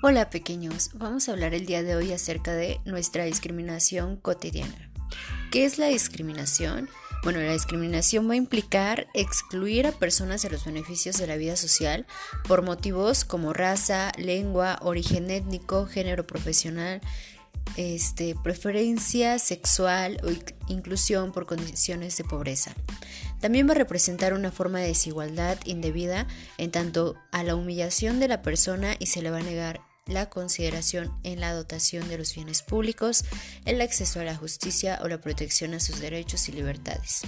Hola pequeños, vamos a hablar el día de hoy acerca de nuestra discriminación cotidiana. ¿Qué es la discriminación? Bueno, la discriminación va a implicar excluir a personas de los beneficios de la vida social por motivos como raza, lengua, origen étnico, género profesional, este, preferencia sexual o inclusión por condiciones de pobreza. También va a representar una forma de desigualdad indebida en tanto a la humillación de la persona y se le va a negar la consideración en la dotación de los bienes públicos, el acceso a la justicia o la protección a sus derechos y libertades.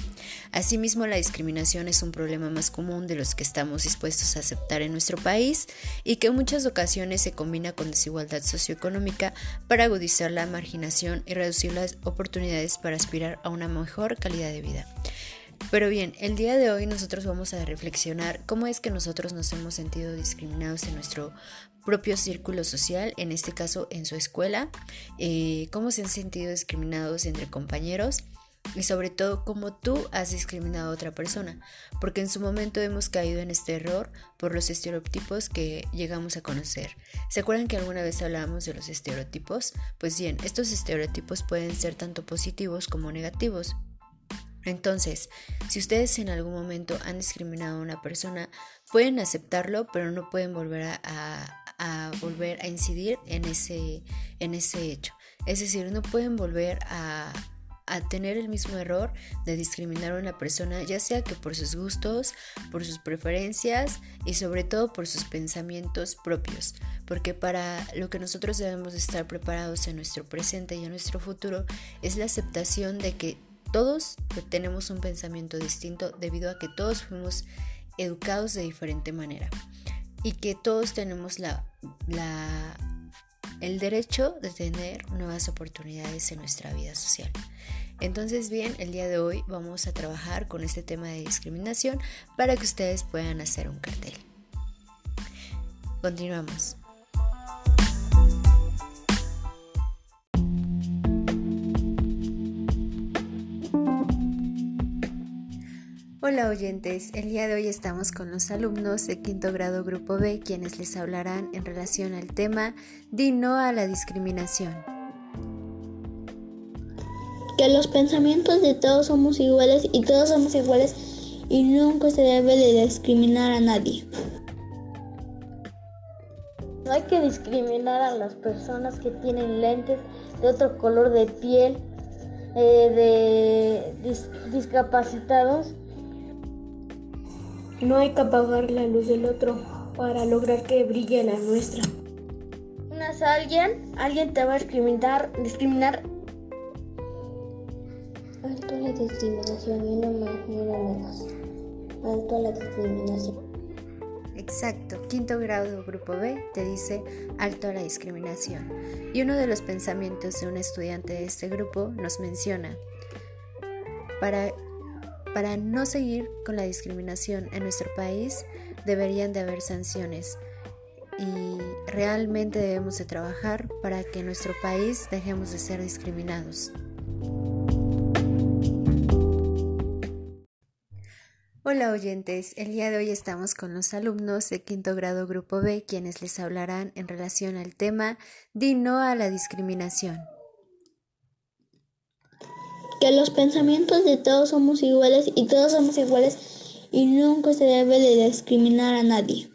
Asimismo, la discriminación es un problema más común de los que estamos dispuestos a aceptar en nuestro país y que en muchas ocasiones se combina con desigualdad socioeconómica para agudizar la marginación y reducir las oportunidades para aspirar a una mejor calidad de vida. Pero bien, el día de hoy nosotros vamos a reflexionar cómo es que nosotros nos hemos sentido discriminados en nuestro propio círculo social, en este caso en su escuela, eh, cómo se han sentido discriminados entre compañeros y sobre todo cómo tú has discriminado a otra persona, porque en su momento hemos caído en este error por los estereotipos que llegamos a conocer. ¿Se acuerdan que alguna vez hablábamos de los estereotipos? Pues bien, estos estereotipos pueden ser tanto positivos como negativos. Entonces, si ustedes en algún momento han discriminado a una persona, pueden aceptarlo, pero no pueden volver a, volver a incidir en ese, en ese hecho. Es decir, no pueden volver a, a tener el mismo error de discriminar a una persona, ya sea que por sus gustos, por sus preferencias y sobre todo por sus pensamientos propios, porque para lo que nosotros debemos estar preparados en nuestro presente y en nuestro futuro es la aceptación de que todos tenemos un pensamiento distinto debido a que todos fuimos educados de diferente manera y que todos tenemos la, el derecho de tener nuevas oportunidades en nuestra vida social. Entonces bien, el día de hoy vamos a trabajar con este tema de discriminación para que ustedes puedan hacer un cartel. Continuamos. Hola oyentes, el día de hoy estamos con los alumnos de quinto grado grupo B quienes les hablarán en relación al tema Di no a la discriminación. Que los pensamientos de todos somos iguales y todos somos iguales y nunca se debe de discriminar a nadie. No hay que discriminar a las personas que tienen lentes de otro color de piel, eh, de discapacitados no hay que apagar la luz del otro para lograr que brille la nuestra. Unas a alguien, alguien te va a discriminar, discriminar. Alto a la discriminación y no más ni menos. Alto a la discriminación. Exacto, quinto grado grupo B te dice alto a la discriminación. Y uno de los pensamientos de un estudiante de este grupo nos menciona, para para no seguir con la discriminación en nuestro país, deberían de haber sanciones. Y realmente debemos de trabajar para que en nuestro país dejemos de ser discriminados. Hola oyentes, el día de hoy estamos con los alumnos de quinto grado grupo B quienes les hablarán en relación al tema Di no a la discriminación que los pensamientos de todos somos iguales y todos somos iguales y nunca se debe de discriminar a nadie.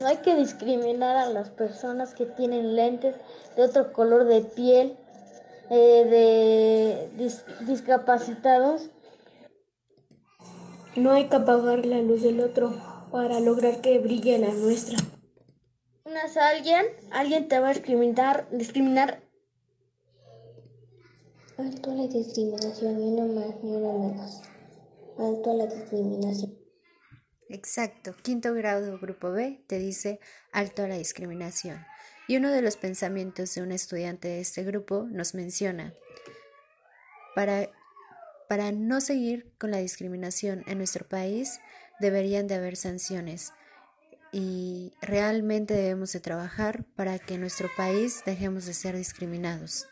No hay que discriminar a las personas que tienen lentes de otro color de piel, eh, de discapacitados. No hay que apagar la luz del otro para lograr que brille la nuestra. Alguien, alguien te va a discriminar, discriminar Alto a la discriminación y no más ni uno menos. Alto a la discriminación. Exacto, quinto grado grupo B te dice alto a la discriminación. Y uno de los pensamientos de un estudiante de este grupo nos menciona, para, para no seguir con la discriminación en nuestro país, deberían de haber sanciones y realmente debemos de trabajar para que en nuestro país dejemos de ser discriminados.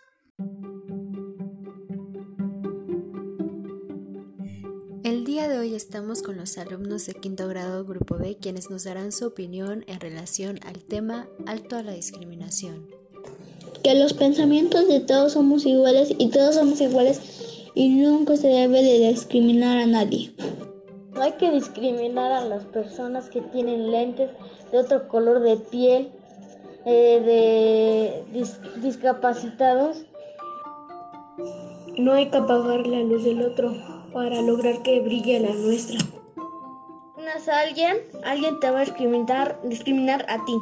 Día de hoy estamos con los alumnos de quinto grado Grupo B quienes nos darán su opinión en relación al tema alto a la discriminación. Que los pensamientos de todos somos iguales y todos somos iguales y nunca se debe de discriminar a nadie. No hay que discriminar a las personas que tienen lentes de otro color de piel, eh, de discapacitados. No hay que apagar la luz del otro para lograr que brille la nuestra. a alguien, alguien te va a discriminar, discriminar a ti.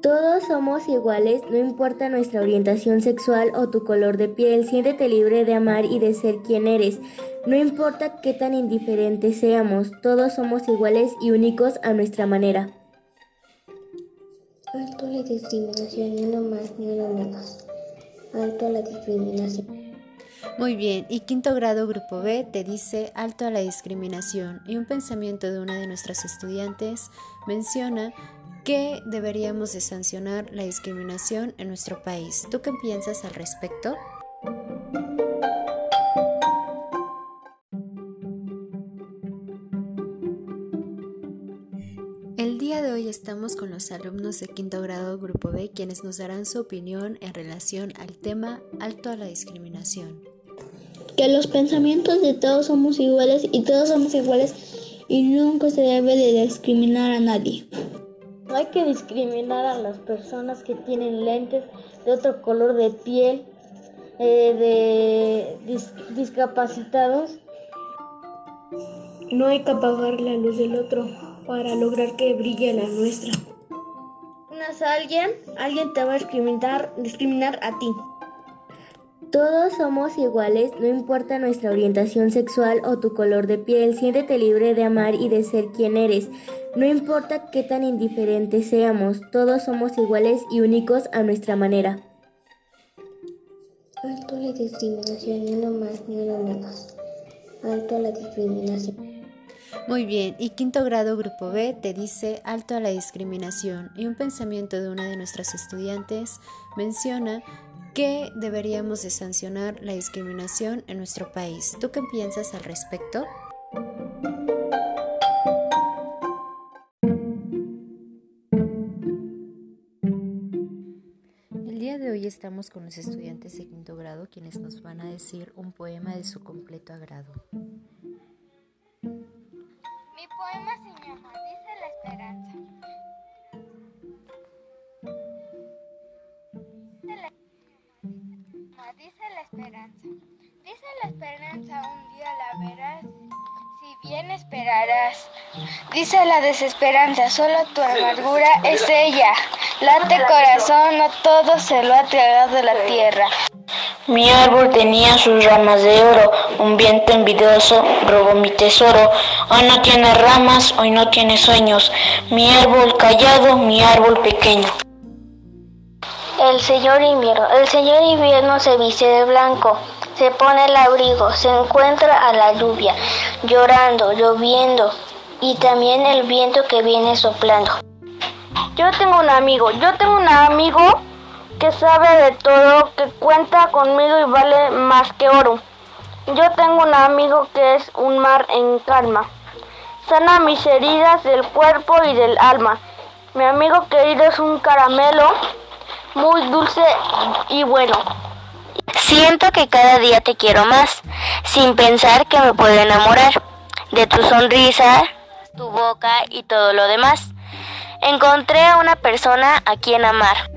Todos somos iguales, no importa nuestra orientación sexual o tu color de piel, siéntete libre de amar y de ser quien eres. No importa qué tan indiferentes seamos, todos somos iguales y únicos a nuestra manera. Alto la discriminación, ni uno más ni uno menos. Alto la discriminación. Muy bien, y quinto grado grupo B te dice alto a la discriminación y un pensamiento de una de nuestras estudiantes menciona que deberíamos de sancionar la discriminación en nuestro país. ¿Tú qué piensas al respecto? El día de hoy estamos con los alumnos de quinto grado Grupo B quienes nos darán su opinión en relación al tema alto a la discriminación que los pensamientos de todos somos iguales y todos somos iguales y nunca se debe de discriminar a nadie. No hay que discriminar a las personas que tienen lentes de otro color de piel, eh, de discapacitados. No hay que apagar la luz del otro para lograr que brille la nuestra. a alguien, alguien te va a discriminar, discriminar a ti. Todos somos iguales, no importa nuestra orientación sexual o tu color de piel, siéntete libre de amar y de ser quien eres. No importa qué tan indiferentes seamos, todos somos iguales y únicos a nuestra manera. Alto la discriminación, ni uno más ni uno menos. Alto la discriminación. Muy bien, y quinto grado Grupo B te dice alto a la discriminación y un pensamiento de una de nuestras estudiantes menciona que deberíamos de sancionar la discriminación en nuestro país. ¿Tú qué piensas al respecto? El día de hoy estamos con los estudiantes de quinto grado quienes nos van a decir un poema de su completo agrado. Dice la desesperanza, solo tu amargura es ella. Late corazón, no todo se lo ha tragado de la tierra. Mi árbol tenía sus ramas de oro, un viento envidioso robó mi tesoro. Hoy no tiene ramas, hoy no tiene sueños. Mi árbol callado, mi árbol pequeño. El señor invierno. El señor invierno se viste de blanco, se pone el abrigo, se encuentra a la lluvia, llorando, lloviendo y también el viento que viene soplando. Yo tengo un amigo, yo tengo un amigo que sabe de todo, que cuenta conmigo y vale más que oro. Yo tengo un amigo que es un mar en calma. Sana mis heridas del cuerpo y del alma. Mi amigo querido es un caramelo muy dulce y bueno. Siento que cada día te quiero más, sin pensar que me puedo enamorar de tu sonrisa, tu boca y todo lo demás. Encontré a una persona a quien amar.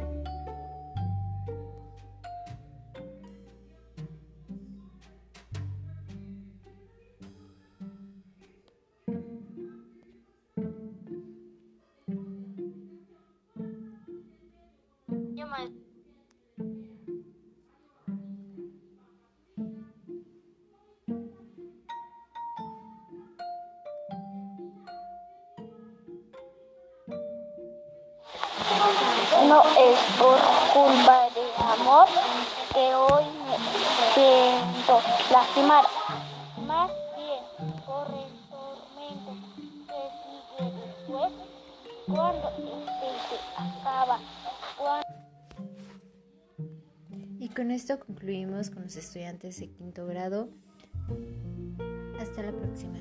No es por culpa de amor que hoy me siento lastimar, más bien por el tormento que sigue después cuando este se acaba. Y con esto concluimos con los estudiantes de quinto grado. Hasta la próxima.